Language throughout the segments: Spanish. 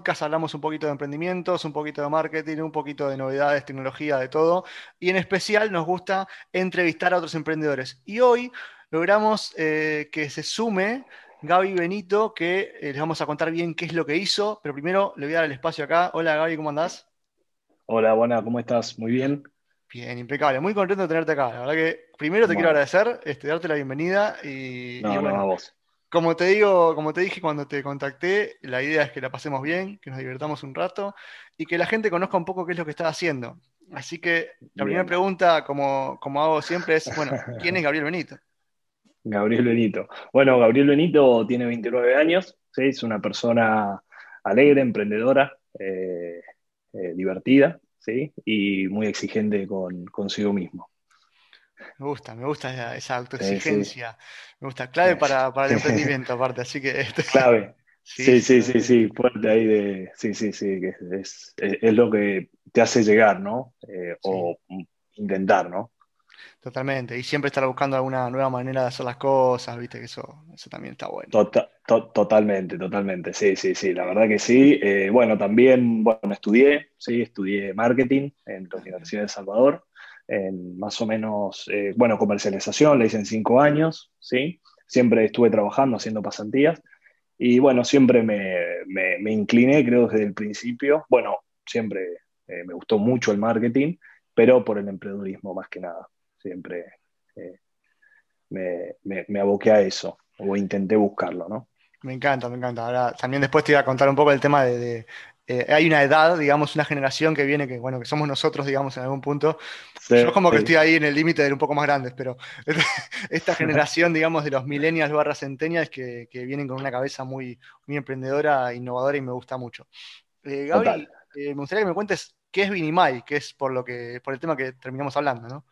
podcast hablamos un poquito de emprendimientos, un poquito de marketing, un poquito de novedades, tecnología, de todo. Y en especial nos gusta entrevistar a otros emprendedores. Y hoy logramos eh, que se sume Gaby Benito, que eh, les vamos a contar bien qué es lo que hizo. Pero primero le voy a dar el espacio acá. Hola Gaby, ¿cómo andás? Hola, Bona, ¿cómo estás? Muy bien. Bien, impecable. Muy contento de tenerte acá. La verdad que primero te quiero agradecer, este, darte la bienvenida y, no, a vos. Como te digo, como te dije cuando te contacté, la idea es que la pasemos bien, que nos divertamos un rato y que la gente conozca un poco qué es lo que estás haciendo. Así que la primera pregunta, como, como hago siempre, es, bueno, ¿quién es Gabriel Benito? Gabriel Benito. Bueno, Gabriel Benito tiene 29 años, ¿sí? es una persona alegre, emprendedora, eh, eh, divertida ¿sí? y muy exigente con, consigo mismo. Me gusta, me gusta esa, autoexigencia. Me gusta, clave para, para el emprendimiento aparte, así que... Clave. Sí, sí, sí, sí, fuerte ahí de... Sí, sí, sí, que es, es, lo que te hace llegar, ¿no? Eh, o intentar, ¿no? Totalmente, y siempre estar buscando alguna nueva manera de hacer las cosas, viste que eso, eso también está bueno. Tota, totalmente, totalmente, sí, sí, sí, la verdad que sí. Eh, bueno, también, bueno, estudié, sí, estudié marketing en la Universidad de Salvador, en más o menos, eh, bueno, comercialización, la hice en cinco años, ¿sí? Siempre estuve trabajando, haciendo pasantías, y bueno, siempre me, me, incliné, creo, desde el principio. Bueno, siempre eh, me gustó mucho el marketing, pero por el emprendedurismo más que nada. Siempre eh, me, me, aboqué a eso, o intenté buscarlo, ¿no? Me encanta, me encanta. Ahora también después te iba a contar un poco el tema de, eh, hay una edad, digamos, una generación que viene, que bueno, que somos nosotros, digamos, en algún punto. Yo como que estoy ahí en el límite de un poco más grandes, pero esta generación, digamos, de los millennials barra centennials que, que, vienen con una cabeza muy, muy emprendedora, innovadora y me gusta mucho. Eh, Gaby, eh, me gustaría que me cuentes qué es Vinimai, que es por lo que, por el tema que terminamos hablando, ¿no?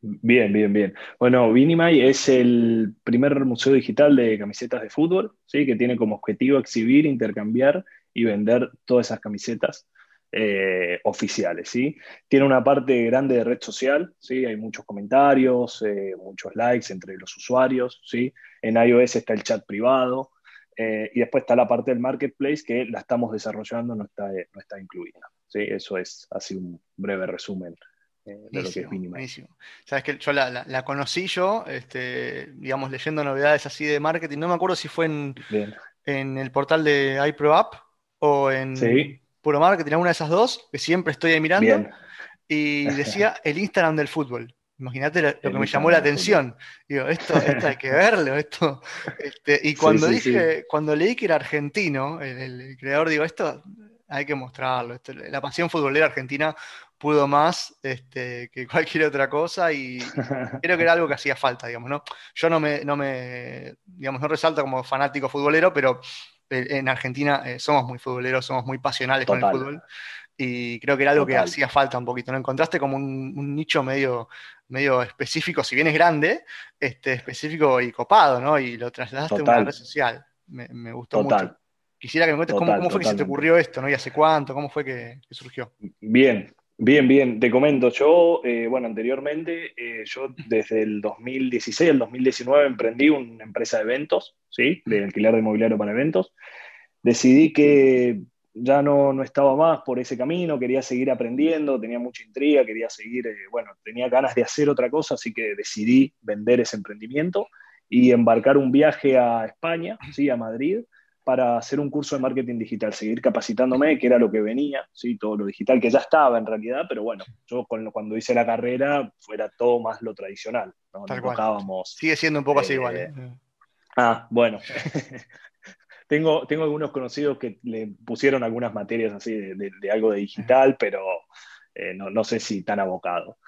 Bien, bien, bien. Bueno, Vinimai es el primer museo digital de camisetas de fútbol, ¿sí? que tiene como objetivo exhibir, intercambiar y vender todas esas camisetas eh, oficiales. ¿sí? Tiene una parte grande de red social, ¿sí? hay muchos comentarios, eh, muchos likes entre los usuarios. ¿sí? En iOS está el chat privado. Eh, y después está la parte del marketplace que la estamos desarrollando, no está, no está incluida. ¿sí? Eso es así un breve resumen de lo que es. Sabes que yo la, conocí yo, este, digamos, leyendo novedades así de marketing. No me acuerdo si fue en, en el portal de iProApp o en Puro Marketing, alguna de esas dos, que siempre estoy ahí mirando. Y decía el Instagram del fútbol. Imagínate lo, que me llamó la atención. Digo, esto, hay que verlo, esto. Este, y cuando dije, cuando leí que era argentino, el, creador, digo, esto hay que mostrarlo. la pasión futbolera argentina pudo más este, que cualquier otra cosa y creo que era algo que hacía falta, digamos, ¿no? Yo no me, no me, digamos, no resalto como fanático futbolero, pero en Argentina eh, somos muy futboleros, somos muy pasionales con el fútbol. Y creo que era algo que hacía falta un poquito. ¿no? Encontraste como un, nicho medio, medio específico, si bien es grande, este, específico y copado, ¿no? Y lo trasladaste a una red social. Me, gustó mucho. Quisiera que me cuentes cómo, fue que se te ocurrió esto, ¿no? Y hace cuánto, cómo fue que surgió. Bien, Bien, bien, te comento, yo, eh, bueno, anteriormente, eh, yo desde el 2016 al 2019 emprendí una empresa de eventos, ¿sí? De alquiler de mobiliario para eventos. Decidí que ya no, no estaba más por ese camino, quería seguir aprendiendo, tenía mucha intriga, quería seguir, eh, bueno, tenía ganas de hacer otra cosa, así que decidí vender ese emprendimiento y embarcar un viaje a España, ¿sí? A Madrid, para hacer un curso de marketing digital, seguir capacitándome, que era lo que venía, ¿sí? todo lo digital que ya estaba en realidad, pero bueno, yo cuando hice la carrera fuera todo más lo tradicional. ¿no? Sigue siendo un poco así igual. ¿eh? Ah, bueno. tengo, tengo algunos conocidos que le pusieron algunas materias así de, algo de digital, pero eh, no, sé si tan abocado.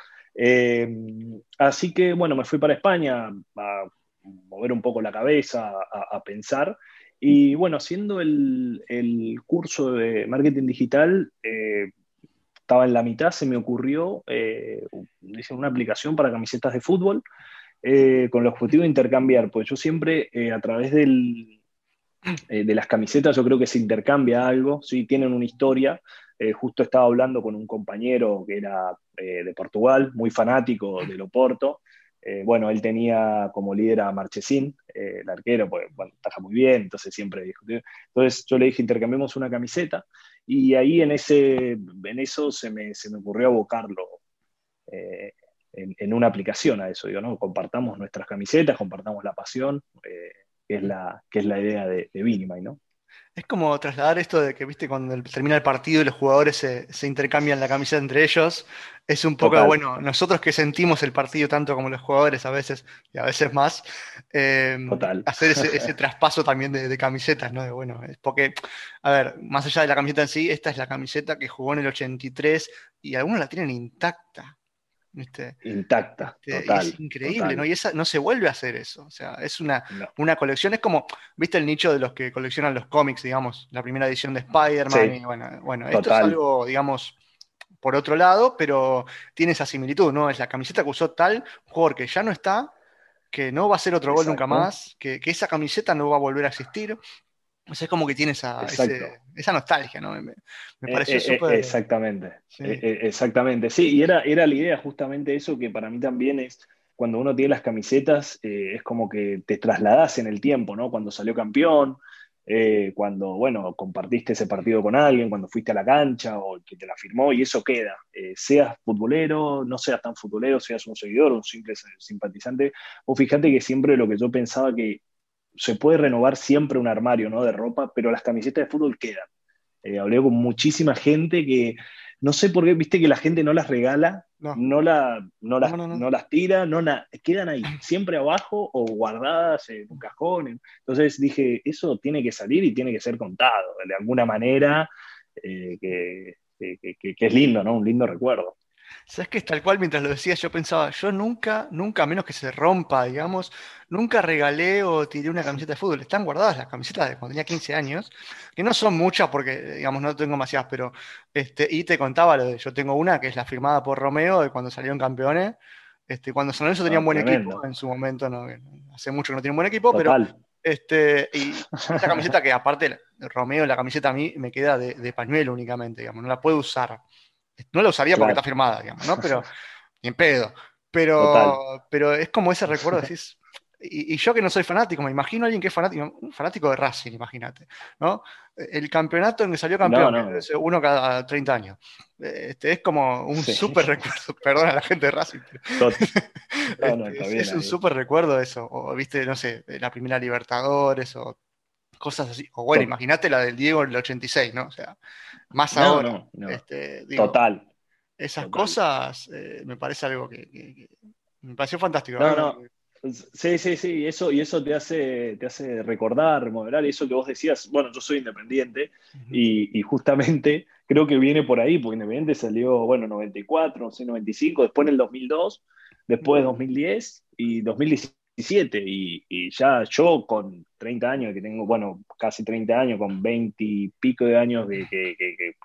así que bueno, me fui para España a mover un poco la cabeza, a pensar, y bueno, haciendo el, curso de marketing digital, eh, estaba en la mitad, se me ocurrió eh, una aplicación para camisetas de fútbol eh, con el objetivo de intercambiar, pues yo siempre a través del, de las camisetas yo creo que se intercambia algo, ¿sí? tienen una historia. justo estaba hablando con un compañero que era de Portugal, muy fanático del Oporto, eh, bueno, él tenía como líder a Marchesín, el arquero, pues bueno, taja muy bien, entonces siempre discutimos. Entonces yo le dije, intercambiemos una camiseta, y ahí en, ese, en eso se me, se me ocurrió abocarlo eh, en, una aplicación a eso, digo, ¿no? Compartamos nuestras camisetas, compartamos la pasión, eh, que, es la, que es la idea de, de ¿no? Es como trasladar esto de que, viste, cuando termina el partido y los jugadores se, intercambian la camiseta entre ellos. Es un poco, bueno, nosotros que sentimos el partido tanto como los jugadores a veces y a veces más, em, hacer ese, traspaso también de, camisetas, ¿no? bueno, es porque, a ver, más allá de la camiseta en sí, esta es la camiseta que jugó en el 83 y algunos la tienen intacta. Intacta. total, es increíble, ¿no? Y esa, no se vuelve a hacer eso. O sea, es una, una colección. Es como, ¿viste el nicho de los que coleccionan los cómics, digamos? La primera edición de Spider-Man. bueno, bueno esto es algo, digamos, por otro lado, pero tiene esa similitud, ¿no? Es la camiseta que usó tal jugador que ya no está, que no va a ser otro gol nunca más, que, que, esa camiseta no va a volver a existir, o sea, es como que tiene esa, esa nostalgia, ¿no? Me, me eh, pareció eh, súper. exactamente. Eh, exactamente. Sí, y era, era la idea justamente eso que para mí también es. Cuando uno tiene las camisetas, es como que te trasladas en el tiempo, ¿no? Cuando salió campeón, cuando, bueno, compartiste ese partido con alguien, cuando fuiste a la cancha o que te la firmó, y eso queda. seas futbolero, no seas tan futbolero, seas un seguidor, un simple simpatizante. O fíjate que siempre lo que yo pensaba que se puede renovar siempre un armario ¿no? de ropa, pero las camisetas de fútbol quedan. Eh, hablé con muchísima gente que no sé por qué, viste que la gente no las regala, no, la, no, las, no, las tira, no quedan ahí, siempre abajo o guardadas en un cajón. Entonces dije, eso tiene que salir y tiene que ser contado de alguna manera, eh, que, que, es lindo, ¿no? Un lindo recuerdo. ¿Sabes que Tal cual, mientras lo decías, yo pensaba, yo nunca, nunca, a menos que se rompa, digamos, nunca regalé o tiré una camiseta de fútbol. Están guardadas las camisetas de cuando tenía 15 años, que no son muchas porque, digamos, no tengo demasiadas, pero, este, y te contaba lo de, yo tengo una que es la firmada por Romeo de cuando salieron campeones. Este, cuando San Lorenzo tenía un buen equipo, en su momento, no, hace mucho que no tiene un buen equipo, pero este, y esta camiseta que aparte Romeo, la camiseta a mí me queda de, de pañuelo únicamente, digamos, no la puedo usar. No la usaría porque está firmada, digamos, ¿no? Pero, ni en pedo. Pero, pero es como ese recuerdo, decís. Y, yo que no soy fanático, me imagino a alguien que es fanático, un fanático de Racing, imagínate, ¿no? El campeonato en que salió campeón, uno cada 30 años. Este, es como un súper recuerdo, perdón a la gente de Racing. Este, es, un súper recuerdo eso, o viste, no sé, la primera Libertadores, o cosas así. O bueno, imagínate la del Diego en el 86, ¿no? O sea, más ahora. Este, Total. Esas cosas eh, me parece algo que, me pareció fantástico. No, no. Sí, sí, sí, eso, y eso te hace, te hace recordar, remodelar, y eso que vos decías, bueno, yo soy independiente, y, justamente creo que viene por ahí, porque Independiente salió, bueno, 94, no sé, 95, después en el 2002, después 2010 y 2017 y, ya yo con 30 años, que tengo, bueno, casi 30 años, con 20 y pico de años de que,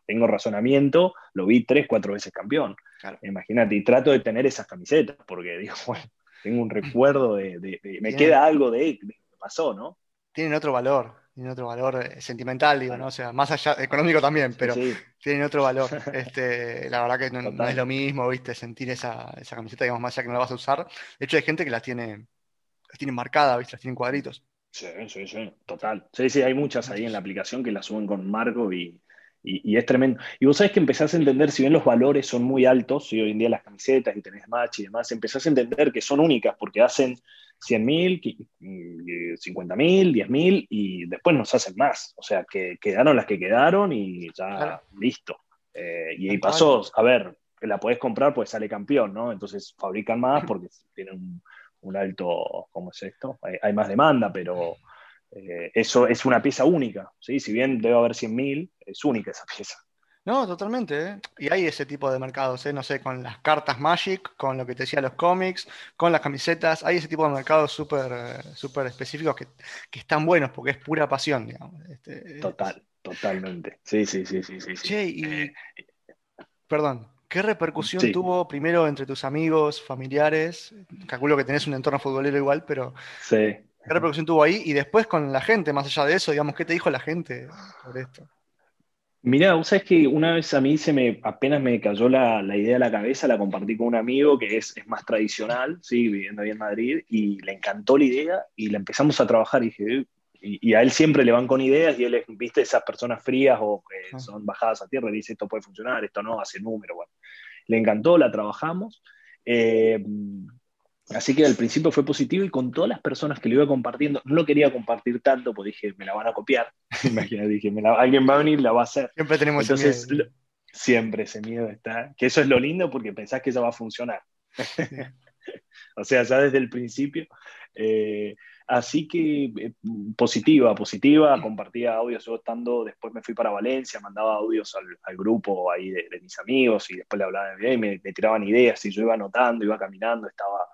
tengo razonamiento, lo vi tres, cuatro veces campeón. Imagínate, y trato de tener esas camisetas, porque digo, bueno, tengo un recuerdo de, me queda algo de, de, que pasó, ¿no? Tienen otro valor, tienen otro valor eh, sentimental, digo, ¿no? O sea, más allá, económico también, pero tienen otro valor. Este, la verdad que no, es lo mismo, ¿viste? Sentir esa, esa camiseta, digamos, más allá que no la vas a usar. De hecho, hay gente que la tiene tienen marcadas, ¿viste? Las tienen cuadritos. Sí, sí, sí, total. Sí, sí, hay muchas ahí en la aplicación que las suben con marco y, es tremendo. Y vos sabés que empezás a entender, si bien los valores son muy altos, y hoy en día las camisetas y tenés match y demás, empezás a entender que son únicas porque hacen 100.000, 50.000, 10.000 y después nos hacen más. O sea, que quedaron las que quedaron y ya listo. Eh, y ahí pasó, a ver, la podés comprar pues sale campeón, ¿no? Entonces fabrican más porque tienen un un alto, ¿cómo es esto? Hay, más demanda, pero eh, eso es una pieza única, ¿sí? Si bien debe haber 100.000, es única esa pieza. No, totalmente. ¿eh? Y hay ese tipo de mercados, ¿eh? no sé, con las cartas Magic, con lo que te decía los cómics, con las camisetas. Hay ese tipo de mercados súper super específicos que, están buenos porque es pura pasión, digamos. Este, Total, totalmente. Sí, sí, sí, sí. sí, Che, y... Perdón, ¿Qué repercusión tuvo primero entre tus amigos, familiares? Calculo que tenés un entorno futbolero igual, pero sí. ¿qué repercusión tuvo ahí? Y después con la gente, más allá de eso, digamos, ¿qué te dijo la gente sobre esto? Mirá, vos sabés que una vez a mí se me, apenas me cayó la, idea a la cabeza, la compartí con un amigo que es, más tradicional, ¿sí? viviendo ahí en Madrid, y le encantó la idea y la empezamos a trabajar y dije, y, a él siempre le van con ideas y él es, viste, esas personas frías o que son bajadas a tierra y dice, esto puede funcionar, esto no, hace número, bueno. Le encantó, la trabajamos. Eh, Así que al principio fue positivo y con todas las personas que lo iba compartiendo, no lo quería compartir tanto porque dije, me la van a copiar. Imagínate, dije, alguien va a venir, la va a hacer. Siempre tenemos ese miedo. siempre ese miedo está. Que eso es lo lindo porque pensás que eso va a funcionar. o sea, ya desde el principio. Eh, así que eh, positiva, positiva, compartía audios yo estando, después me fui para Valencia, mandaba audios al, grupo ahí de, mis amigos y después le hablaba de y me, me, tiraban ideas y yo iba anotando, iba caminando, estaba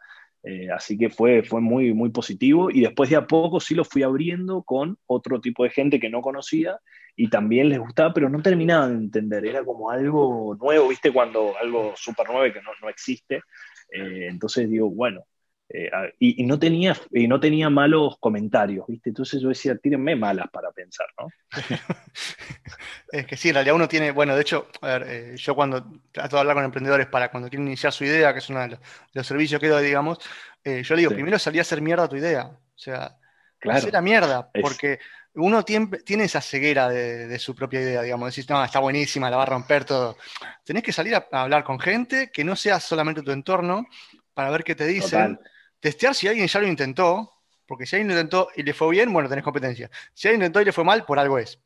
eh, así que fue, fue muy, muy positivo y después de a poco sí lo fui abriendo con otro tipo de gente que no conocía y también les gustaba, pero no terminaban de entender, era como algo nuevo, viste, cuando algo súper nuevo que no, no existe. Eh, entonces digo, bueno, eh, y, no tenía, y no tenía malos comentarios, ¿viste? Entonces yo decía, tírenme malas para pensar, ¿no? es que sí, en realidad uno tiene, bueno, de hecho, a ver, eh, yo cuando trato de hablar con emprendedores para cuando quieren iniciar su idea, que es uno de los, servicios que doy, digamos, eh, yo le digo, primero salí a hacer mierda tu idea, o sea, claro. hacer la mierda, porque uno tiene, tiene esa ceguera de, su propia idea, digamos, decís, no, está buenísima, la va a romper todo. Tenés que salir a, hablar con gente que no sea solamente tu entorno, para ver qué te dicen testear si alguien ya lo intentó, porque si alguien lo intentó y le fue bien, bueno, tenés competencia. Si alguien intentó y le fue mal, por algo es.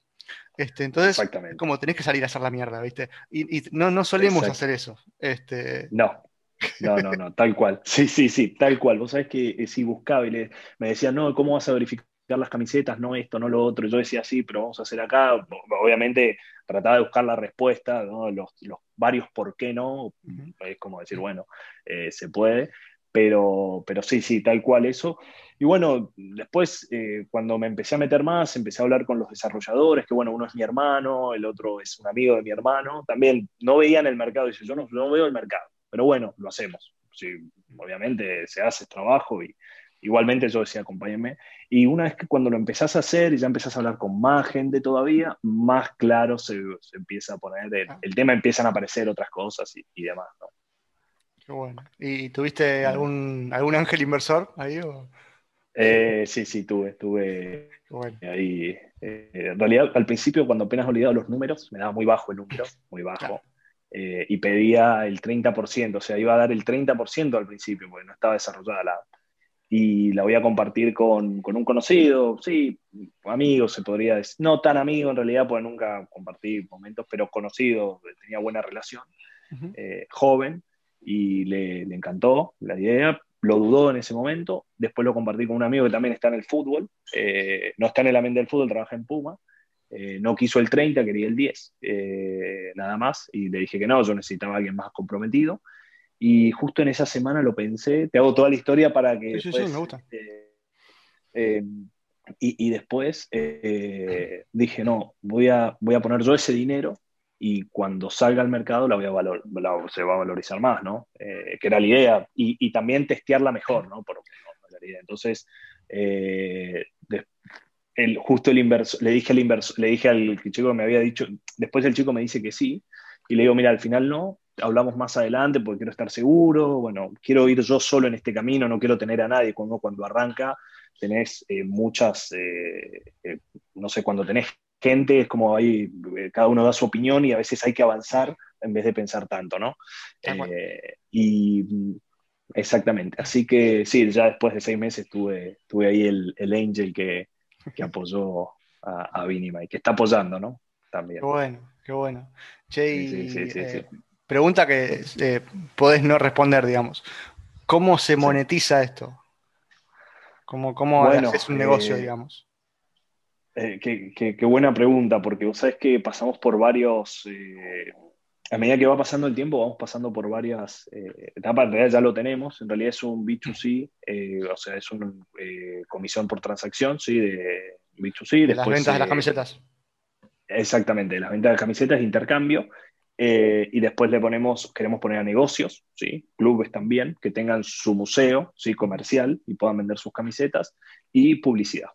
Este, entonces, como tenés que salir a hacer la mierda, ¿viste? Y, no, no solemos hacer eso. Este... No, no, no, no, tal cual. Sí, sí, sí, tal cual. Vos sabés que eh, si buscaba y le, me decían, no, ¿cómo vas a verificar las camisetas? No esto, no lo otro. Yo decía, sí, pero vamos a hacer acá. Obviamente trataba de buscar la respuesta, los, los varios por qué no. Es como decir, bueno, eh, se puede. Pero, pero sí, sí, tal cual eso. Y bueno, después eh, cuando me empecé a meter más, empecé a hablar con los desarrolladores, que bueno, uno es mi hermano, el otro es un amigo de mi hermano. También no veían el mercado, dice, yo no, no veo el mercado, pero bueno, lo hacemos. Sí, obviamente se hace trabajo y igualmente yo decía, acompáñenme. Y una vez que cuando lo empezás a hacer y ya empezás a hablar con más gente todavía, más claro se, se empieza a poner, el, el, tema empiezan a aparecer otras cosas y, y demás, ¿no? Qué bueno. ¿Y tuviste algún, algún ángel inversor ahí? Eh, sí, sí, tuve, tuve ahí. Eh, en realidad, al principio, cuando apenas olvidado los números, me daba muy bajo el número, muy bajo, eh, y pedía el 30%, o sea, iba a dar el 30% al principio, porque no estaba desarrollada la Y la voy a compartir con, con, un conocido, sí, amigo, se podría decir, no tan amigo en realidad, porque nunca compartí momentos, pero conocido, tenía buena relación, joven, y le, encantó la idea, lo dudó en ese momento, después lo compartí con un amigo que también está en el fútbol, eh, no está en el ambiente del fútbol, trabaja en Puma, eh, no quiso el 30, quería el 10, eh, nada más, y le dije que no, yo necesitaba a alguien más comprometido, y justo en esa semana lo pensé, te hago toda la historia para que... Sí, sí, me gusta. y, y, después dije, no, voy a, voy a poner yo ese dinero y cuando salga al mercado la voy a valor, se va a valorizar más, ¿no? Eh, que era la idea, y, también testearla mejor, ¿no? Por, Entonces, eh, justo el inversor, le dije al inversor, le dije al chico que me había dicho, después el chico me dice que sí, y le digo, mira, al final no, hablamos más adelante porque quiero estar seguro, bueno, quiero ir yo solo en este camino, no quiero tener a nadie cuando, cuando arranca, tenés eh, muchas, no sé, cuando tenés gente, es como ahí, eh, cada uno da su opinión y a veces hay que avanzar en vez de pensar tanto, ¿no? Eh, y mm, exactamente, así que sí, ya después de seis meses tuve, tuve ahí el, el angel que, que apoyó a, a Vinima y que está apoyando, ¿no? También. Qué bueno, qué bueno. Che, eh, pregunta que podés no responder, digamos. ¿Cómo se monetiza esto? ¿Cómo, cómo haces un negocio, digamos? Eh, qué, buena pregunta, porque vos sabés que pasamos por varios, eh, a medida que va pasando el tiempo, vamos pasando por varias eh, etapas, en realidad ya lo tenemos, en realidad es un B2C, o sea, es una comisión por transacción, ¿sí? De B2C. De las ventas de las camisetas. Exactamente, las ventas de camisetas intercambio. y después le ponemos, queremos poner a negocios, ¿sí? clubes también, que tengan su museo ¿sí? comercial y puedan vender sus camisetas, y publicidad.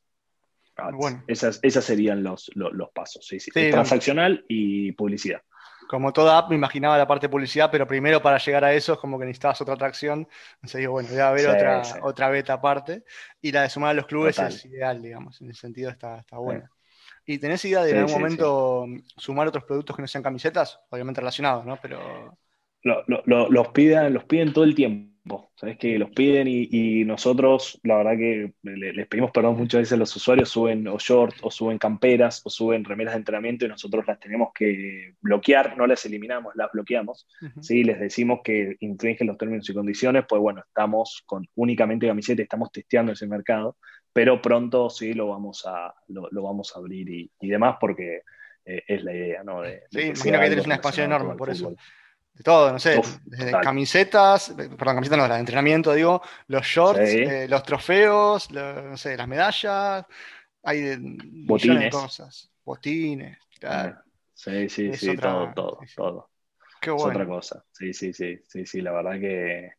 Bueno. Esas, esas serían los, los, pasos. Sí, sí. Transaccional y publicidad. Como toda app me imaginaba la parte de publicidad, pero primero para llegar a eso es como que necesitabas otra atracción. Entonces digo, bueno, voy a haber otra, otra beta aparte. Y la de sumar a los clubes es ideal, digamos. En ese sentido está, está buena. ¿Y tenés idea de en algún momento sumar otros productos que no sean camisetas? Obviamente relacionados, ¿no? Pero. los, piden, los piden todo el tiempo. ¿Sabes que Los piden y, nosotros, la verdad que les pedimos perdón muchas veces a los usuarios, suben o shorts, o suben camperas, o suben remeras de entrenamiento y nosotros las tenemos que bloquear, no las eliminamos, las bloqueamos. Les decimos que infringen los términos y condiciones, pues bueno, estamos con únicamente camiseta, estamos testeando ese mercado pero pronto sí lo vamos a, lo, vamos a abrir y, demás porque eh, es la idea, ¿no? De, sí, imagino que tienes una expansión enorme por eso. De todo, no sé, desde camisetas, perdón, camisetas no, de entrenamiento, digo, los shorts, eh, los trofeos, no sé, las medallas, hay de, botines. cosas, botines, claro. Sí, sí, sí, todo, todo, todo. Qué bueno. Es otra cosa. Sí, sí, sí, sí, sí, la verdad que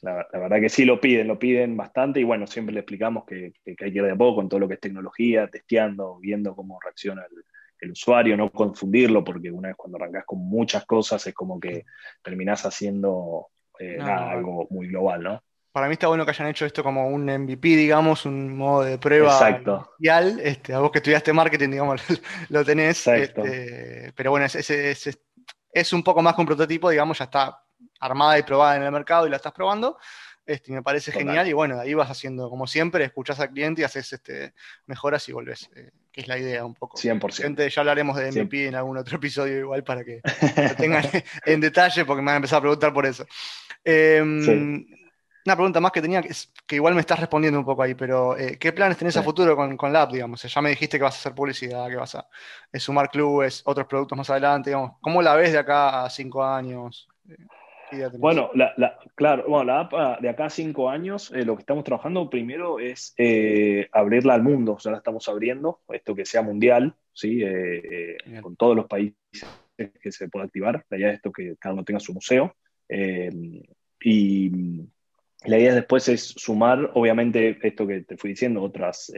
la, verdad que sí lo piden, lo piden bastante y bueno, siempre le explicamos que, hay que ir de a poco con todo lo que es tecnología, testeando, viendo cómo reacciona el, usuario, no confundirlo, porque una vez cuando arrancas con muchas cosas es como que terminás haciendo eh, algo muy global, ¿no? Para mí está bueno que hayan hecho esto como un MVP, digamos, un modo de prueba Exacto. Este, a vos que estudiaste marketing, digamos, lo tenés. Este, pero bueno, es, es un poco más que un prototipo, digamos, ya está armada y probada en el mercado y la estás probando. Este, me parece genial y bueno, ahí vas haciendo como siempre, escuchas al cliente y haces este, mejoras y volvés, eh, que es la idea un poco. 100%. ya hablaremos de MVP en algún otro episodio igual para que lo tengan en detalle porque me van a empezar a preguntar por eso. Em, una pregunta más que tenía, que, que, igual me estás respondiendo un poco ahí, pero eh, ¿qué planes tenés a futuro con, con la app, digamos? Ya me dijiste que vas a hacer publicidad, que vas a sumar clubes, otros productos más adelante, digamos. ¿Cómo la ves de acá a cinco años? Bueno, la, claro, bueno, la app ah, de acá a cinco años, eh, lo que estamos trabajando primero es eh, abrirla al mundo, o sea, la estamos abriendo, esto que sea mundial, ¿sí? Eh, con todos los países que se pueda activar, la idea es esto que cada uno tenga su museo, y la idea después es sumar, obviamente, esto que te fui diciendo, otras,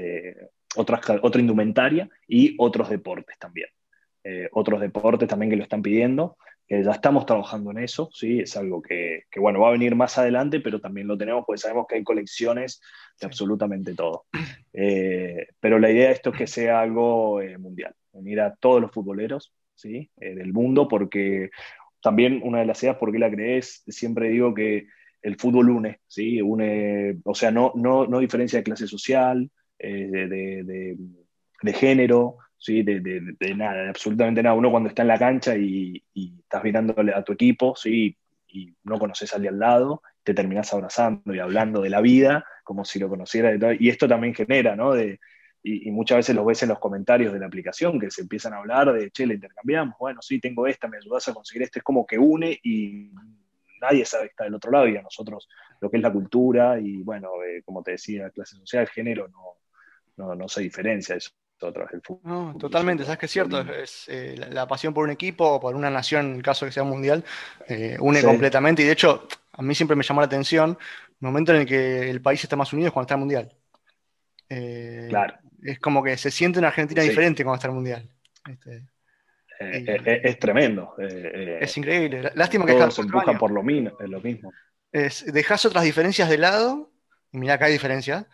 otras otra indumentaria y otros deportes también. otros deportes también que lo están pidiendo ya estamos trabajando en eso, ¿sí? Es algo que, bueno, va a venir más adelante, pero también lo tenemos porque sabemos que hay colecciones de absolutamente todo. Eh, pero la idea de esto es que sea algo eh, mundial, unir a todos los futboleros, ¿sí? Eh, del mundo, porque también una de las ideas por qué la crees, siempre digo que el fútbol une, ¿sí? Une, o sea, no, no, no diferencia de clase social, de, de género, ¿sí? De, de, nada, absolutamente nada. Uno cuando está en la cancha y, estás mirándole a tu equipo, ¿sí? Y no conoces al de al lado, te terminás abrazando y hablando de la vida como si lo conociera. Y esto también genera, ¿no? De, y, muchas veces lo ves en los comentarios de la aplicación que se empiezan a hablar de, che, le intercambiamos, bueno, sí, tengo esta, me ayudas a conseguir esto. Es como que une y nadie sabe que está del otro lado y a nosotros lo que es la cultura y, bueno, eh, como te decía, clase social, género, no, no, no se diferencia eso totalmente, sabes que es cierto, es, eh, la, pasión por un equipo o por una nación, en el caso de que sea mundial, eh, une completamente y de hecho a mí siempre me llamó la atención el momento en el que el país está más unido es cuando está el mundial. Eh, claro. Es como que se siente una Argentina diferente cuando está el mundial. Este, es, tremendo. es increíble. Lástima que todos se empujan por lo, lo mismo. Es, dejas otras diferencias de lado, y mira acá hay diferencias,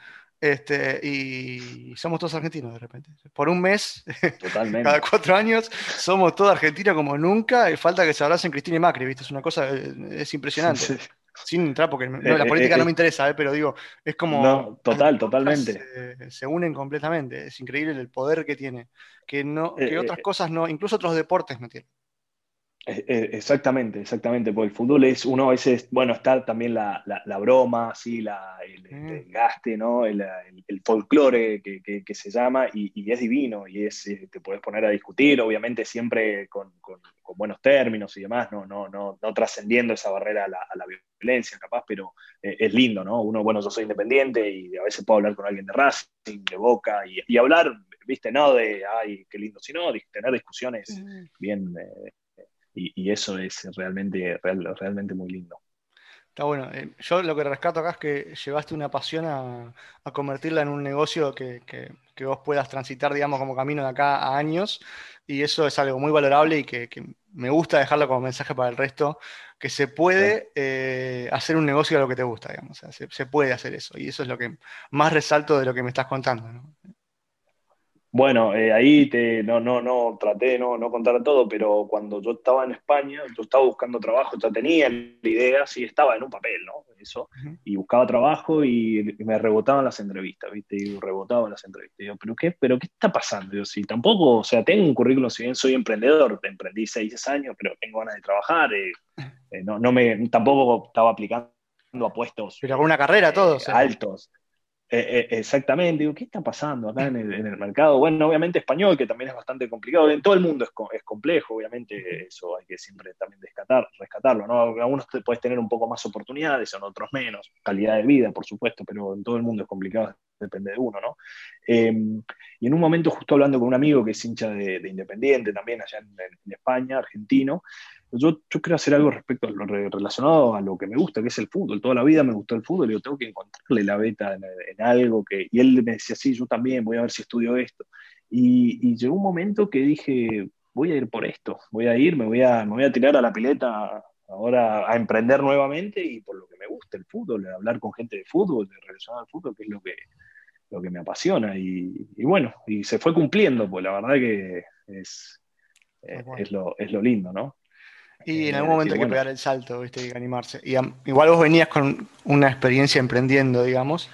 este, y somos todos argentinos de repente. Por un mes, cada cuatro años, somos todos argentinos como nunca. Y falta que se abracen Cristina y Macri, ¿viste? Es una cosa, eh, es impresionante. Sin entrar, porque la eh, política eh, no me interesa, pero digo, es como. No, total, totalmente. Se, unen completamente. Es increíble el poder que tiene. Que, no, que otras cosas no, incluso otros deportes no tienen. Eh, eh, exactamente, exactamente, porque el fútbol es uno a veces, bueno, está también la, broma, ¿sí? la, el, mm. gaste, ¿no? el, folclore que, se llama, y, es divino, y es, eh, te puedes poner a discutir, obviamente siempre con, buenos términos y demás, no, no, no, no trascendiendo esa barrera a la, violencia, capaz, pero es lindo, ¿no? Uno, bueno, yo soy independiente y a veces puedo hablar con alguien de Racing, de Boca, y, hablar, viste, no de, ay, qué lindo, sino de tener discusiones mm. bien y, eso es realmente, realmente muy lindo. Está bueno. Eh, yo lo que rescato acá es que llevaste una pasión a, convertirla en un negocio que, vos puedas transitar, digamos, como camino de acá a años. Y eso es algo muy valorable y que, me gusta dejarlo como mensaje para el resto, que se puede eh, hacer un negocio de lo que te gusta, digamos. se, puede hacer eso. Y eso es lo que más resalto de lo que me estás contando. ¿no? Bueno, eh, ahí te, no, no, no, traté de no, no contar todo, pero cuando yo estaba en España, yo estaba buscando trabajo, ya tenía la idea, sí, estaba en un papel, ¿no? Eso, y buscaba trabajo y, me rebotaban las entrevistas, ¿viste? Y rebotaban las entrevistas. Y yo, ¿pero qué, ¿pero qué está pasando? Yo, sí, tampoco, o sea, tengo un currículum, si bien soy emprendedor, emprendí seis años, pero tengo ganas de trabajar, eh, eh, no, no me, tampoco estaba aplicando a puestos. Pero con una carrera, todos. altos. Eh, eh, exactamente, digo, ¿qué está pasando acá en el, mercado? Bueno, obviamente español, que también es bastante complicado, en todo el mundo es, es complejo, obviamente eso hay que siempre también rescatar, rescatarlo, ¿no? Algunos te puedes tener un poco más oportunidades, en otros menos, calidad de vida, por supuesto, pero en todo el mundo es complicado, depende de uno, ¿no? Em, y en un momento, justo hablando con un amigo que es hincha de, Independiente también allá en España, argentino, yo, yo quiero hacer algo respecto a lo relacionado a lo que me gusta, que es el fútbol. Toda la vida me gustó el fútbol y yo tengo que encontrarle la beta en, algo que... Y él me decía, sí, yo también, voy a ver si estudio esto. Y, y, llegó un momento que dije, voy a ir por esto, voy a ir, me voy a, me voy a tirar a la pileta ahora a emprender nuevamente y por lo que me gusta el fútbol, hablar con gente de fútbol, de relacionado al fútbol, que es lo que, lo que me apasiona. Y, y bueno, y se fue cumpliendo, pues la verdad que es, es, lo, es lo lindo, ¿no? Y en algún momento hay que pegar el salto, ¿viste? Hay que animarse. Y igual vos venías con una experiencia emprendiendo, digamos.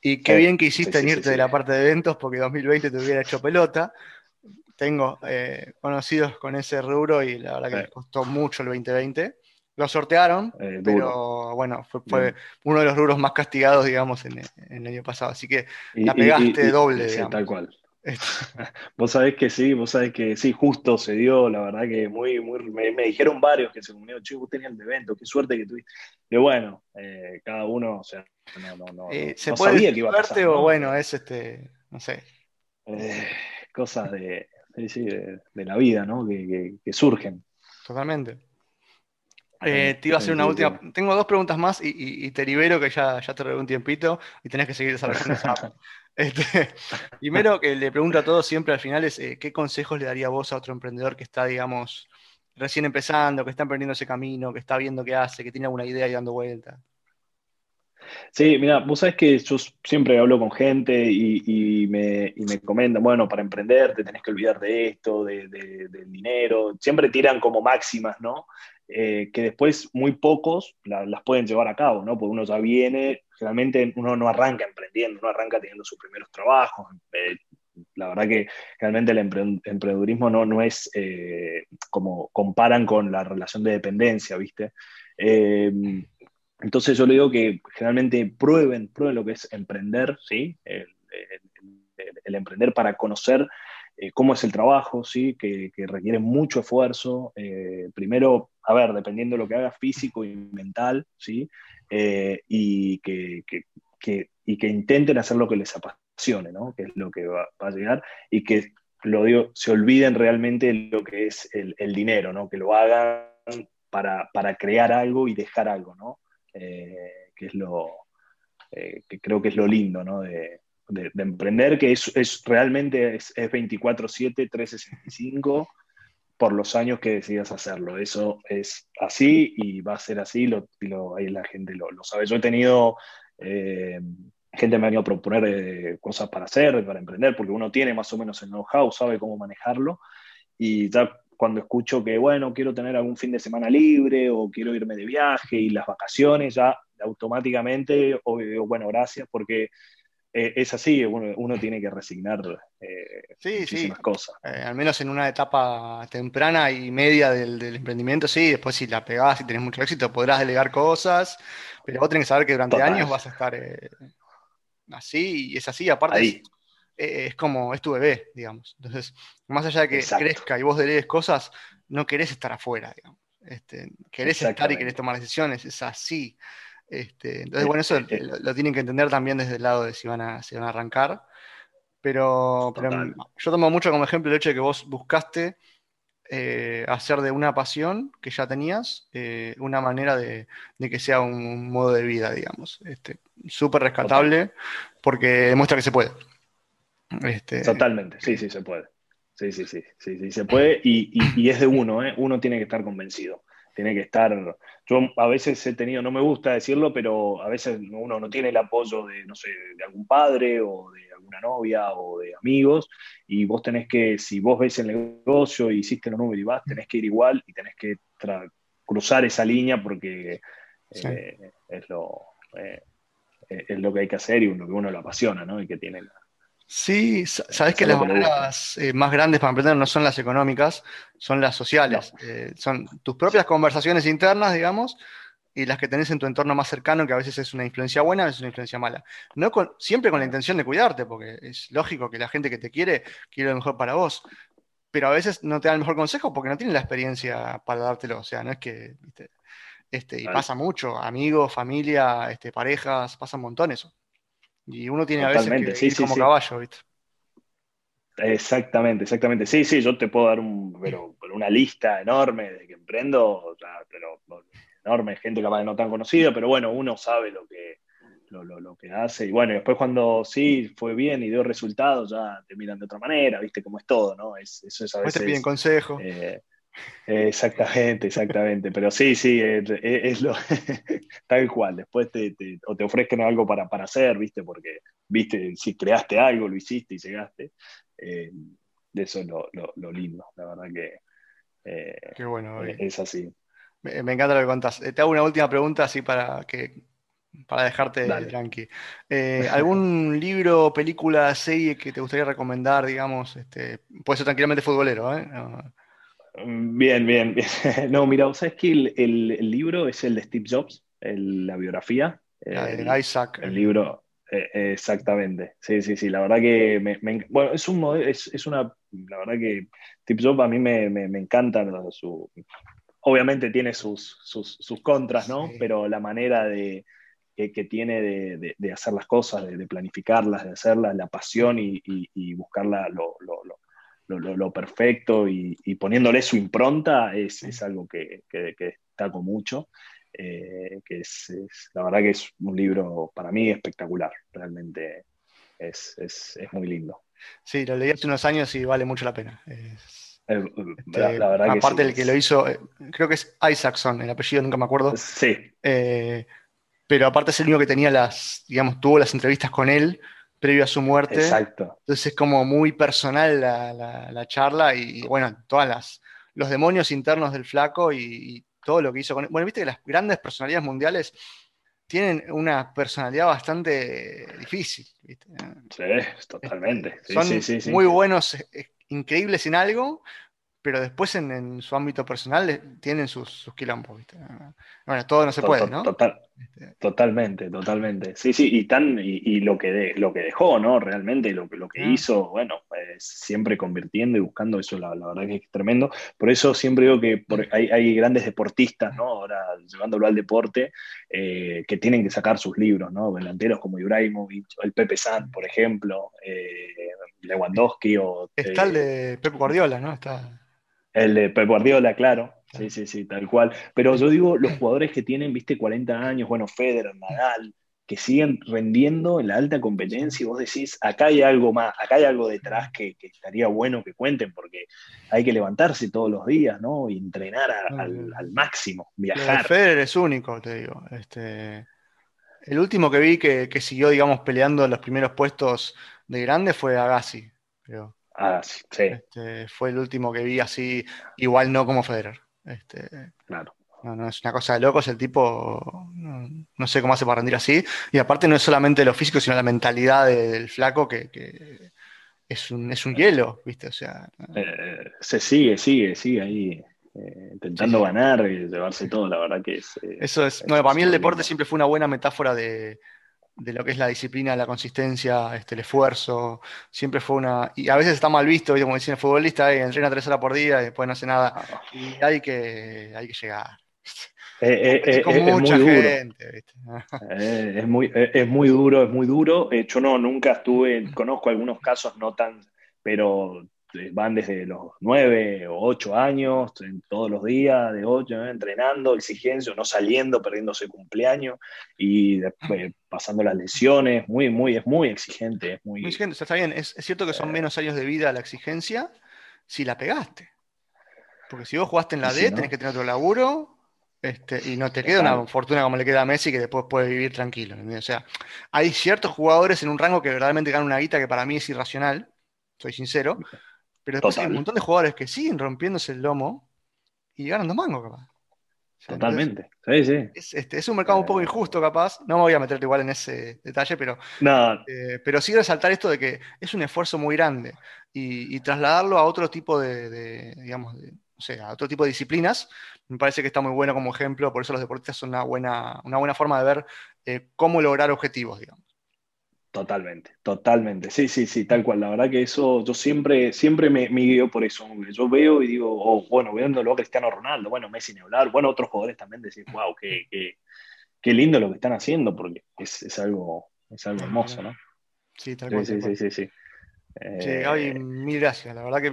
Y qué bien que hiciste en irte de la parte de eventos porque 2020 te hubiera hecho pelota. Tengo eh, conocidos con ese rubro y la verdad que les costó mucho el 2020. Lo sortearon, eh, pero bueno, fue, uno de los rubros más castigados, digamos, en, el año pasado. Así que la pegaste doble, digamos. Tal cual. vos sabés que sí, vos sabés que sí, justo se dio, la verdad que muy, muy, me, dijeron varios que se unieron, che, vos tenías el evento, qué suerte que tuviste. Y bueno, eh, cada uno, o sea, no, no, no, eh, ¿se puede sabía que iba a pasar. o bueno, es este, no sé. Eh, cosas de, sí, de, la vida, ¿no? Que, que, surgen. Totalmente. Te iba a hacer una última. Tengo dos preguntas más y, te libero que ya, ya te robé un tiempito y tenés que seguir desarrollando esa, Este, primero que le pregunto a todos siempre al final es eh, qué consejos le daría vos a otro emprendedor que está, digamos, recién empezando, que está emprendiendo ese camino, que está viendo qué hace, que tiene alguna idea y dando vuelta. Sí, mira, vos sabés que yo siempre hablo con gente y, me, comentan, bueno, para emprender te tenés que olvidar de esto, de, del dinero, siempre tiran como máximas, ¿no? Eh, que después muy pocos las pueden llevar a cabo, ¿no? Porque uno ya viene, generalmente uno no arranca emprendiendo, no arranca teniendo sus primeros trabajos. Eh, la verdad que realmente el emprendedurismo no, no es eh, como comparan con la relación de dependencia, ¿viste? entonces yo le digo que generalmente prueben, prueben lo que es emprender, ¿sí? el emprender para conocer cómo es el trabajo, ¿sí? que, requiere mucho esfuerzo. Primero, a ver, dependiendo de lo que haga físico y mental, ¿sí? Eh, y, que, y que intenten hacer lo que les apasione, ¿no? que es lo que va, a llegar, y que lo digo, se olviden realmente lo que es el, dinero, ¿no? que lo hagan para, crear algo y dejar algo, ¿no? que es lo que creo que es lo lindo ¿no? de, de, emprender, que es, es realmente es, 24/7, 365 por los años que decidas hacerlo. Eso es así y va a ser así, lo, lo ahí la gente lo, lo, sabe. Yo he tenido, eh, gente me ha venido a proponer eh, cosas para hacer, para emprender, porque uno tiene más o menos el know-how, sabe cómo manejarlo, y ya cuando escucho que, bueno, quiero tener algún fin de semana libre o quiero irme de viaje y las vacaciones, ya automáticamente, o, bueno, gracias, porque eh, es así, uno, tiene que resignar eh, muchísimas cosas. Eh, al menos en una etapa temprana y media del, emprendimiento, sí, después si la pegás y tenés mucho éxito, podrás delegar cosas, pero vos tenés que saber que durante años vas a estar así, y es así, aparte es, como, es tu bebé, digamos. Entonces, más allá de que crezca y vos delegues cosas, no querés estar afuera, digamos. Este, querés estar y querés tomar decisiones, es así. Este, entonces, bueno, eso lo, tienen que entender también desde el lado de si van a, si van a arrancar. Pero, yo tomo mucho como ejemplo el hecho de que vos buscaste eh, hacer de una pasión que ya tenías eh, una manera de, que sea un modo de vida, digamos. Este, Súper rescatable porque demuestra que se puede. Este, Totalmente, sí, sí, se puede. Sí, sí, sí, sí, sí, se puede y, es de uno, ¿eh? uno tiene que estar convencido, tiene que estar, yo a veces he tenido, no me gusta decirlo, pero a veces uno no tiene el apoyo de, no sé, de algún padre o de alguna novia o de amigos y vos tenés que, si vos ves el negocio y hiciste los números y vas, tenés que ir igual y tenés que cruzar esa línea porque eh, es, lo, eh, es lo que hay que hacer y lo que uno lo apasiona, ¿no? Y que tiene la, Sí, sabes que las barreras eh, más grandes para emprender no son las económicas, son las sociales. Eh, son tus propias conversaciones internas, digamos, y las que tenés en tu entorno más cercano, que a veces es una influencia buena, a veces es una influencia mala. No con, siempre con la intención de cuidarte, porque es lógico que la gente que te quiere quiere lo mejor para vos. Pero a veces no te dan el mejor consejo porque no tienen la experiencia para dártelo. O sea, no es que. Este, y pasa mucho. Amigos, familia, este, parejas, pasa un montón eso. Y uno tiene a veces que ir como caballo, ¿viste? Exactamente, exactamente. Sí, sí, yo te puedo dar un, pero, una lista enorme de que emprendo, pero enorme, gente capaz de no tan conocida, pero bueno, uno sabe lo que, lo, que hace. Y bueno, después cuando sí fue bien y dio resultados, ya te miran de otra manera, ¿viste? cómo es todo, ¿no? Es, eso es a veces. te piden consejo. Eh, Exactamente, exactamente. Pero sí, sí, es, lo tal cual. Después te, o te ofrezcan algo para, hacer, ¿viste? Porque, ¿viste? Si creaste algo, lo hiciste y llegaste. Eh, eso es lo, lindo, la verdad que eh, Qué bueno, es así. Me, encanta lo que contás. Eh, te hago una última pregunta así para que para dejarte tranqui. ¿Algún libro, película, serie que te gustaría recomendar, digamos? Este, puede ser tranquilamente futbolero, ¿eh? Bien, bien, bien. No, mira, ¿sabes que el, libro es el de Steve Jobs, la biografía? El, Isaac. El libro, eh, exactamente. Sí, sí, sí. La verdad que me, bueno, es un modelo, es, una, la verdad que Steve Jobs a mí me, encanta su, obviamente tiene sus, sus, contras, ¿no? Pero la manera de, que, tiene de, hacer las cosas, de, planificarlas, de hacerlas, la pasión y, y, buscarla, lo, lo, perfecto y, poniéndole su impronta es, algo que, que, destaco mucho. Eh, que es, la verdad que es un libro para mí espectacular, realmente es, muy lindo. Sí, lo leí hace unos años y vale mucho la pena. Eh, este, aparte del que lo hizo, eh, creo que es Isaacson, el apellido nunca me acuerdo. Sí. pero aparte es el único que tenía las, digamos, tuvo las entrevistas con él previo a su muerte. Exacto. Entonces es como muy personal la, charla y, bueno, todas las los demonios internos del flaco y, todo lo que hizo con Bueno, viste que las grandes personalidades mundiales tienen una personalidad bastante difícil. ¿viste? Sí, totalmente. son muy buenos, eh, increíbles en algo, pero después en, su ámbito personal tienen sus, sus quilombos. ¿viste? Bueno, todo no se puede, ¿no? Este, totalmente, totalmente. Sí, sí, y, tan, y, lo, que lo que dejó, ¿no? Realmente lo, lo que ah. hizo, bueno, siempre convirtiendo y buscando eso, la, verdad que es tremendo. Por eso siempre digo que hay, grandes deportistas, ¿no? Ahora llevándolo al deporte, eh, que tienen que sacar sus libros, ¿no? Delanteros como Ibrahimovic, el Pepe San, por ejemplo, eh, Lewandowski o... Está el de Pep Guardiola, ¿no? Está... El de Pep Guardiola, claro. Sí, sí, sí, tal cual. Pero yo digo, los jugadores que tienen, viste, 40 años, bueno, Federer, Nadal, que siguen rendiendo en la alta competencia y vos decís, acá hay algo más, acá hay algo detrás que, estaría bueno que cuenten, porque hay que levantarse todos los días, ¿no? Y entrenar al, máximo, viajar. Federer es único, te digo. Este, el último que vi que, que siguió, digamos, peleando los primeros puestos de grande fue Agassi, creo. Ah, sí. Este, fue el último que vi así, igual no como Federer. Este, claro. No, es una cosa de locos, el tipo no, sé cómo hace para rendir así. Y aparte no es solamente lo físico, sino la mentalidad del flaco que, es, un, es un hielo, ¿viste? O sea. Eh, se sigue, sigue, sigue ahí. Eh, intentando ganar y llevarse todo, la verdad que es. Eh, Eso es. No, para mí el deporte siempre fue una buena metáfora de, de lo que es la disciplina, la consistencia, este, el esfuerzo, siempre fue una... Y a veces está mal visto, como decía el futbolista, entrena tres horas por día y después no hace nada. Ah. Y hay que, hay que llegar. Eh, eh, es, eh, mucha muy gente, es, muy, es muy duro, es muy duro. yo no, nunca estuve, conozco algunos casos no tan, pero van desde los 9 o 8 años, todos los días, de 8, entrenando, exigencia, no saliendo, perdiéndose cumpleaños y después pasando las lesiones, muy, muy, es muy exigente. Es muy, exigente, está bien, es, cierto que son eh. menos años de vida la exigencia si la pegaste. Porque si vos jugaste en la D, tenés que tener otro laburo, este, y no te queda una fortuna como le queda a Messi que después puede vivir tranquilo. O sea, hay ciertos jugadores en un rango que verdaderamente ganan una guita que para mí es irracional, soy sincero, pero después hay un montón de jugadores que siguen rompiéndose el lomo y ganan dos mangos, capaz. Totalmente. sí, sí. Este, es, un mercado un poco eh. injusto, capaz. No me voy a meter igual en ese detalle, pero, eh, pero sí resaltar esto de que es un esfuerzo muy grande y, trasladarlo a otro tipo de, digamos, o sea, a otro tipo de disciplinas, me parece que está muy bueno como ejemplo. Por eso los deportistas son una buena, una buena forma de ver eh, cómo lograr objetivos, digamos. Totalmente, totalmente. Sí, sí, sí, tal cual. La verdad que eso yo siempre, siempre me, me guío por eso. Yo veo y digo, oh, bueno, viéndolo a Cristiano Ronaldo, bueno, Messi ni hablar, bueno, otros jugadores también decir, wow, qué, qué, lindo lo que están haciendo, porque es, algo, es algo hermoso, ¿no? Sí, tal cual. Sí, sí, sí, sí, eh, mil gracias. La verdad que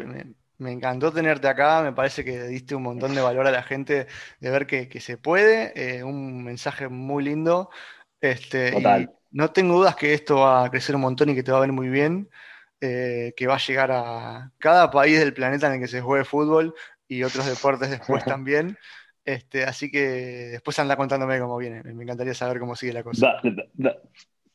me, encantó tenerte acá. Me parece que diste un montón de valor a la gente de ver que, se puede. Eh, un mensaje muy lindo. Este, Total no tengo dudas que esto va a crecer un montón y que te va a ver muy bien, eh, que va a llegar a cada país del planeta en el que se juegue fútbol y otros deportes después también. Este, así que después anda contándome cómo viene. Me encantaría saber cómo sigue la cosa.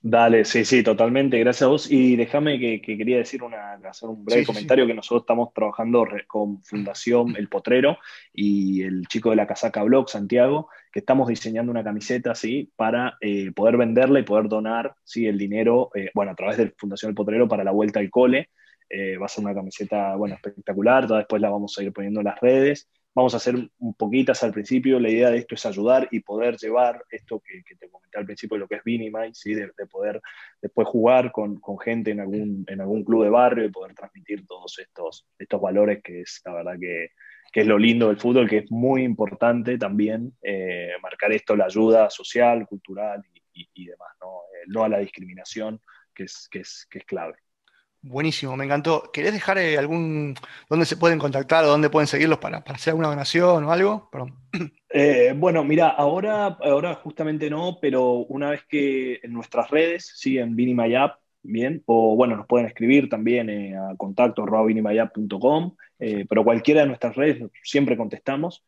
Dale, sí, sí, totalmente, gracias a vos. Y déjame que, quería decir una, hacer un breve comentario, que nosotros estamos trabajando con Fundación El Potrero y el chico de la casaca blog, Santiago, que estamos diseñando una camiseta, ¿sí? Para eh, poder venderla y poder donar, ¿sí? El dinero, eh, bueno, a través de Fundación El Potrero para la vuelta al cole. Eh, va a ser una camiseta, bueno, espectacular, después la vamos a ir poniendo en las redes vamos a hacer un poquitas al principio. La idea de esto es ayudar y poder llevar esto que, te comenté al principio, lo que es Vinimai, ¿sí? de, poder después jugar con, gente en algún, club de barrio y poder transmitir todos estos, estos valores que es la verdad que, es lo lindo del fútbol, que es muy importante también eh, marcar esto, la ayuda social, cultural y, demás, ¿no? Eh, no a la discriminación, que es clave. Buenísimo, me encantó. ¿Querés dejar eh, algún, dónde se pueden contactar o dónde pueden seguirlos para, hacer alguna donación o algo? Eh, bueno, mira, ahora, ahora justamente no, pero una vez que en nuestras redes, sí, en Vinimayap, bien, o bueno, nos pueden escribir también eh, a contacto pero cualquiera de nuestras redes siempre contestamos.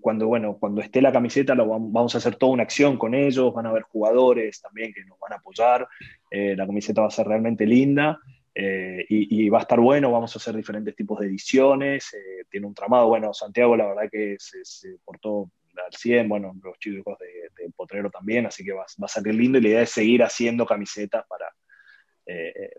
Cuando, bueno, cuando esté la camiseta lo vamos a hacer toda una acción con ellos, van a haber jugadores también que nos van a apoyar, eh, la camiseta va a ser realmente linda eh, y, va a estar bueno, vamos a hacer diferentes tipos de ediciones, eh, tiene un tramado, bueno, Santiago la verdad que se, portó al 100, bueno, los chicos de, Potrero también, así que va, a salir lindo y la idea es seguir haciendo camisetas para,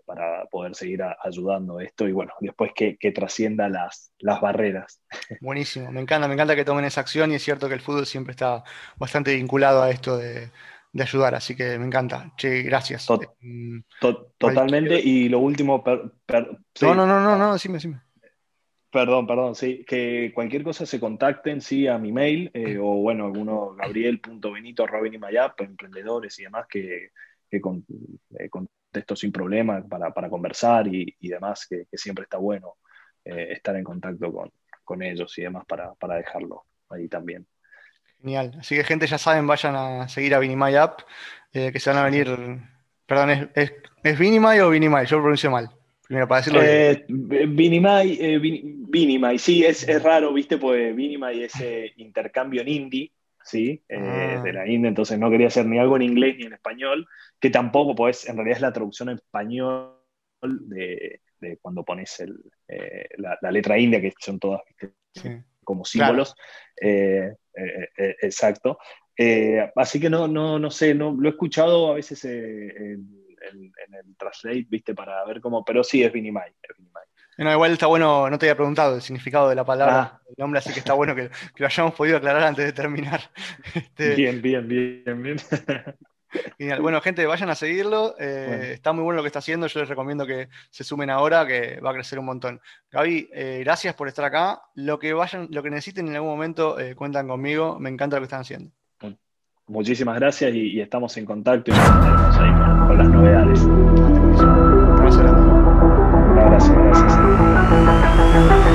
para poder seguir ayudando esto y bueno, después que, trascienda las, las barreras. Buenísimo, me encanta, me encanta que tomen esa acción y es cierto que el fútbol siempre está bastante vinculado a esto de, de ayudar, así que me encanta. Che, gracias. Mm, totalmente, y lo último... no, no, no, no, no, decime, decime. Perdón, perdón, sí, que cualquier cosa se contacten, sí, a mi mail, eh, o bueno, alguno, gabriel.benito, Robin y Mayap, emprendedores y demás, que, que con, eh, contesto sin problema para, para conversar y, y demás, que, siempre está bueno eh, estar en contacto con, con ellos y demás para, para dejarlo ahí también. Genial. Así que, gente, ya saben, vayan a seguir a Vinimay App, eh, que se van a venir. Perdón, ¿es, es, es Vinimay o Vinimay? Yo lo pronuncio mal. Primero, para decirlo. Eh, Vinimay, eh, Vinimay, sí, es, es, raro, ¿viste? Pues Vinimay es intercambio en hindi, ¿sí? Ah. De la India, entonces no quería hacer ni algo en inglés ni en español, que tampoco, pues, en realidad es la traducción en español de, de cuando pones el, la, la, letra india, que son todas, como símbolos. Eh, eh, eh, exacto. así que no, no, no sé, no, lo he escuchado a veces en, el translate, viste, para ver cómo, pero sí es Vinimai. No, igual está bueno, no te había preguntado el significado de la palabra, ah. el nombre, así que está bueno que, lo hayamos podido aclarar antes de terminar. Este, bien, bien, bien, bien. Genial. Bueno, gente, vayan a seguirlo. Eh, está muy bueno lo que está haciendo. Yo les recomiendo que se sumen ahora, que va a crecer un montón. Gaby, eh, gracias por estar acá. Lo que vayan, lo que necesiten en algún momento, eh, cuentan conmigo. Me encanta lo que están haciendo. Muchísimas gracias y, estamos en contacto y nos ahí con las novedades. Thank you.